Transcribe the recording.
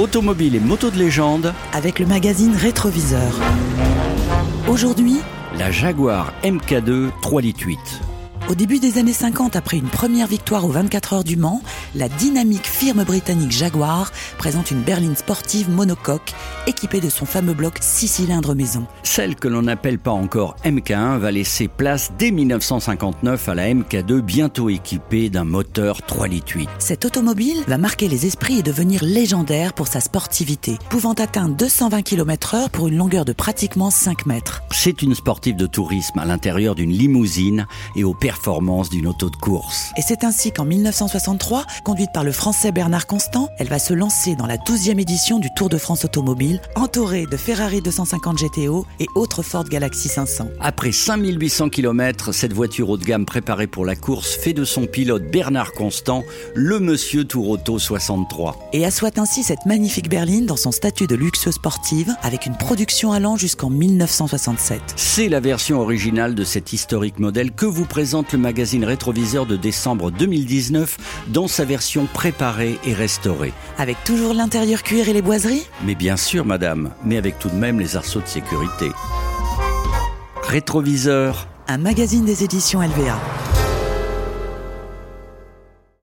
Automobile et moto de légende, avec le magazine Rétroviseur. Aujourd'hui, la Jaguar MK2 3 litres 8. Au début des années 50, après une première victoire aux 24 heures du Mans, la dynamique firme britannique Jaguar présente une berline sportive monocoque équipée de son fameux bloc 6 cylindres maison. Celle que l'on n'appelle pas encore MK1 va laisser place dès 1959 à la MK2 bientôt équipée d'un moteur 3 litres 8. Cette automobile va marquer les esprits et devenir légendaire pour sa sportivité, pouvant atteindre 220 km/h pour une longueur de pratiquement 5 mètres. C'est une sportive de tourisme à l'intérieur d'une limousine et au d'une auto de course. Et c'est ainsi qu'en 1963, conduite par le français Bernard Constant, elle va se lancer dans la 12e édition du Tour de France automobile, entourée de Ferrari 250 GTO et autres Ford Galaxy 500. Après 5800 km, cette voiture haut de gamme préparée pour la course fait de son pilote Bernard Constant le monsieur Tour Auto 63. Et assoit ainsi cette magnifique berline dans son statut de luxe sportive avec une production allant jusqu'en 1967. C'est la version originale de cet historique modèle que vous présente le magazine rétroviseur de décembre 2019 dans sa version préparée et restaurée. Avec toujours l'intérieur cuir et les boiseries Mais bien sûr, madame, mais avec tout de même les arceaux de sécurité. Rétroviseur. Un magazine des éditions LVA.